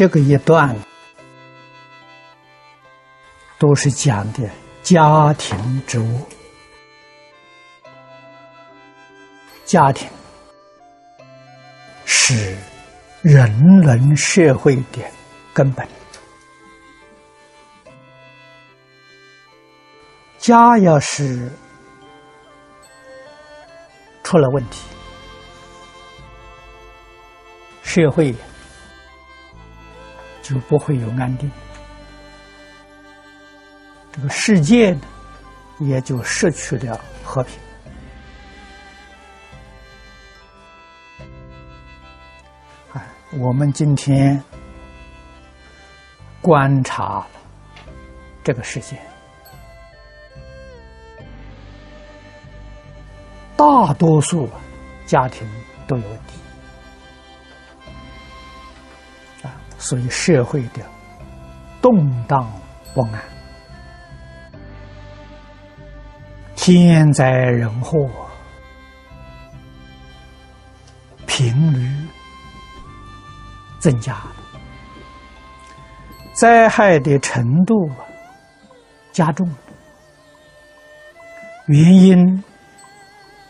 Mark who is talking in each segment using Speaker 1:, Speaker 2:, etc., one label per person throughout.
Speaker 1: 这个一段都是讲的家庭之物，家庭是人伦社会的根本。家要是出了问题，社会就不会有安定，这个世界呢也就失去了和平。哎，我们今天观察了这个世界。大多数家庭都有问题所以社会的动荡不安、天灾人祸频率增加，灾害的程度加重，原因。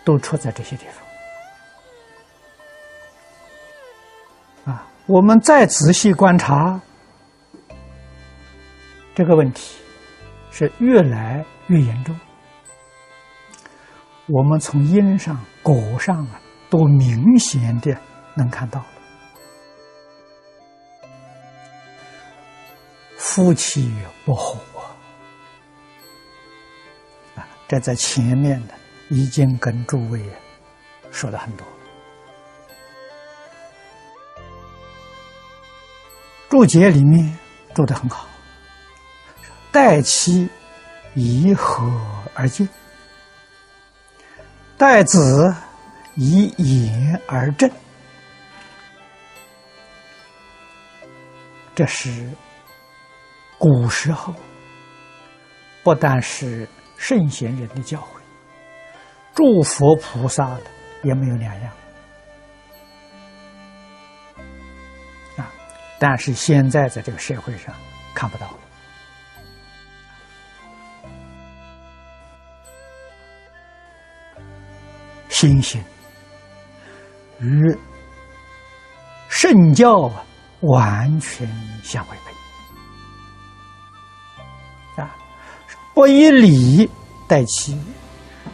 Speaker 1: 都出在这些地方。我们再仔细观察这个问题，是越来越严重。我们从因上、果上啊，都明显的能看到了。夫妻不和啊！这在前面的。已经跟诸位说了很多，注解里面做的很好，待妻以和而敬，待子以言而正，这是古时候不但是圣贤人的教诲。诸佛菩萨的也没有两样但是现在在这个社会上看不到了。心性与圣教完全相违背啊，不以礼待其。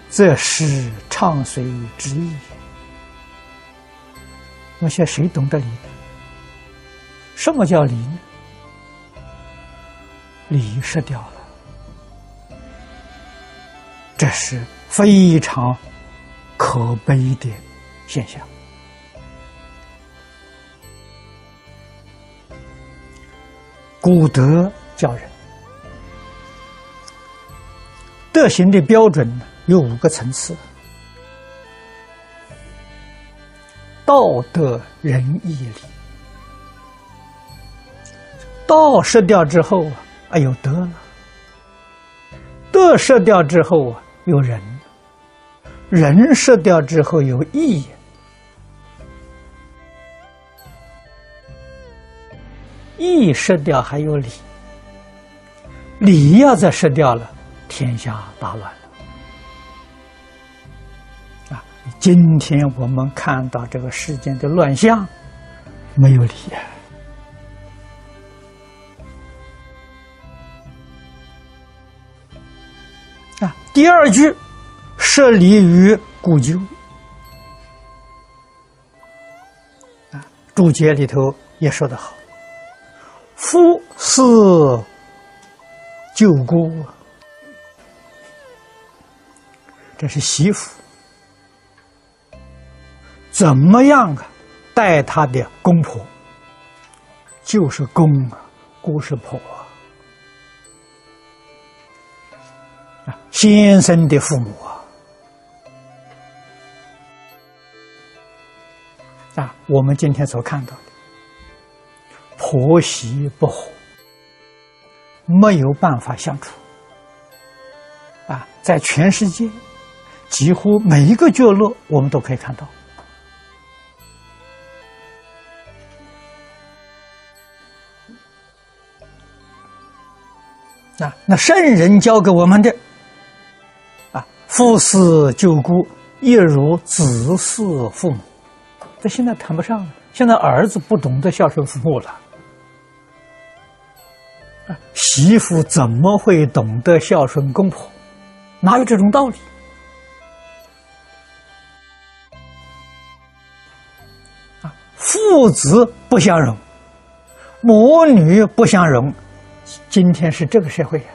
Speaker 1: 则是唱随之意。那些谁懂得礼？什么叫礼呢？礼失掉了，这是非常可悲的现象。古德教人，德行的标准？有五个层次：道德、仁义、礼。道失掉之后啊，啊有德了；德失掉之后啊，有人；人失掉之后有义；义失掉还有理；理要再失掉了，天下大乱了。啊。今天我们看到这个世间的乱象，没有理啊！第二句，设离于故旧啊，注解里头也说得好：“夫是旧姑，这是媳妇。”怎么样啊？待他的公婆，就是公啊，姑是婆先生的父母啊。啊我们今天所看到的婆媳不和没有办法相处。啊在全世界几乎每一个角落我们都可以看到。那那圣人教给我们的父死舅姑，一如子嗣父母。这现在谈不上了，现在儿子不懂得孝顺父母了。媳妇怎么会懂得孝顺公婆？哪有这种道理？啊，父子不相容，母女不相容。今天是这个社会呀，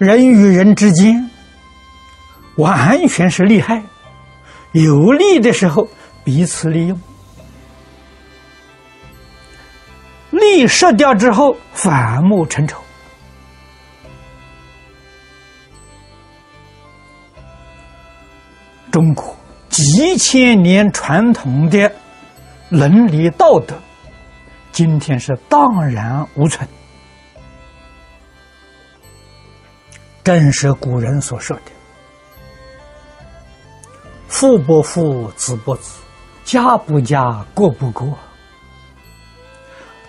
Speaker 1: 人与人之间完全是利害，有利的时候彼此利用，利失掉之后反目成仇。中国几千年传统的伦理道德。今天是荡然无存，正是古人所说的“父不父，子不子，家不家，国不国”，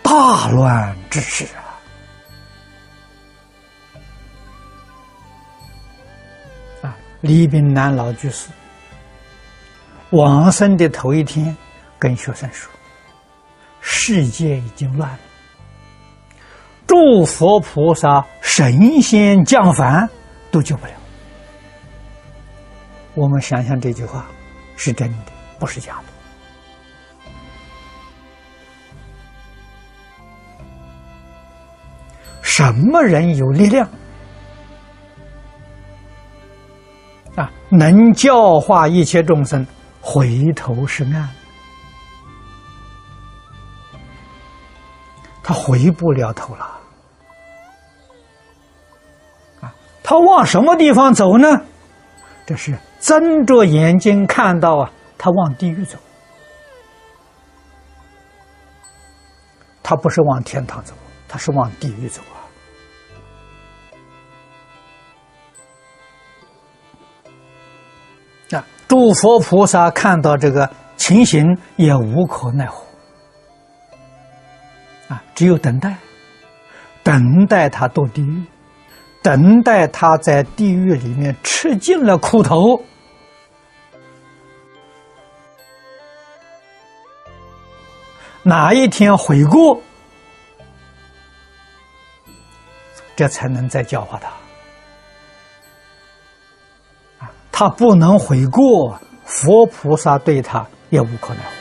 Speaker 1: 大乱之时啊！啊，李炳南老居士往生的头一天，跟学生说。世界已经乱了，诸佛菩萨、神仙降凡都救不了。我们想想这句话是真的，不是假的。什么人有力量啊？能教化一切众生回头是岸？他回不了头了，他往什么地方走呢？这是睁着眼睛看到啊，他往地狱走，他不是往天堂走，他是往地狱走啊！啊，诸佛菩萨看到这个情形也无可奈何。啊，只有等待，等待他堕地狱，等待他在地狱里面吃尽了苦头，哪一天悔过，这才能再教化他。他不能悔过，佛菩萨对他也无可奈何。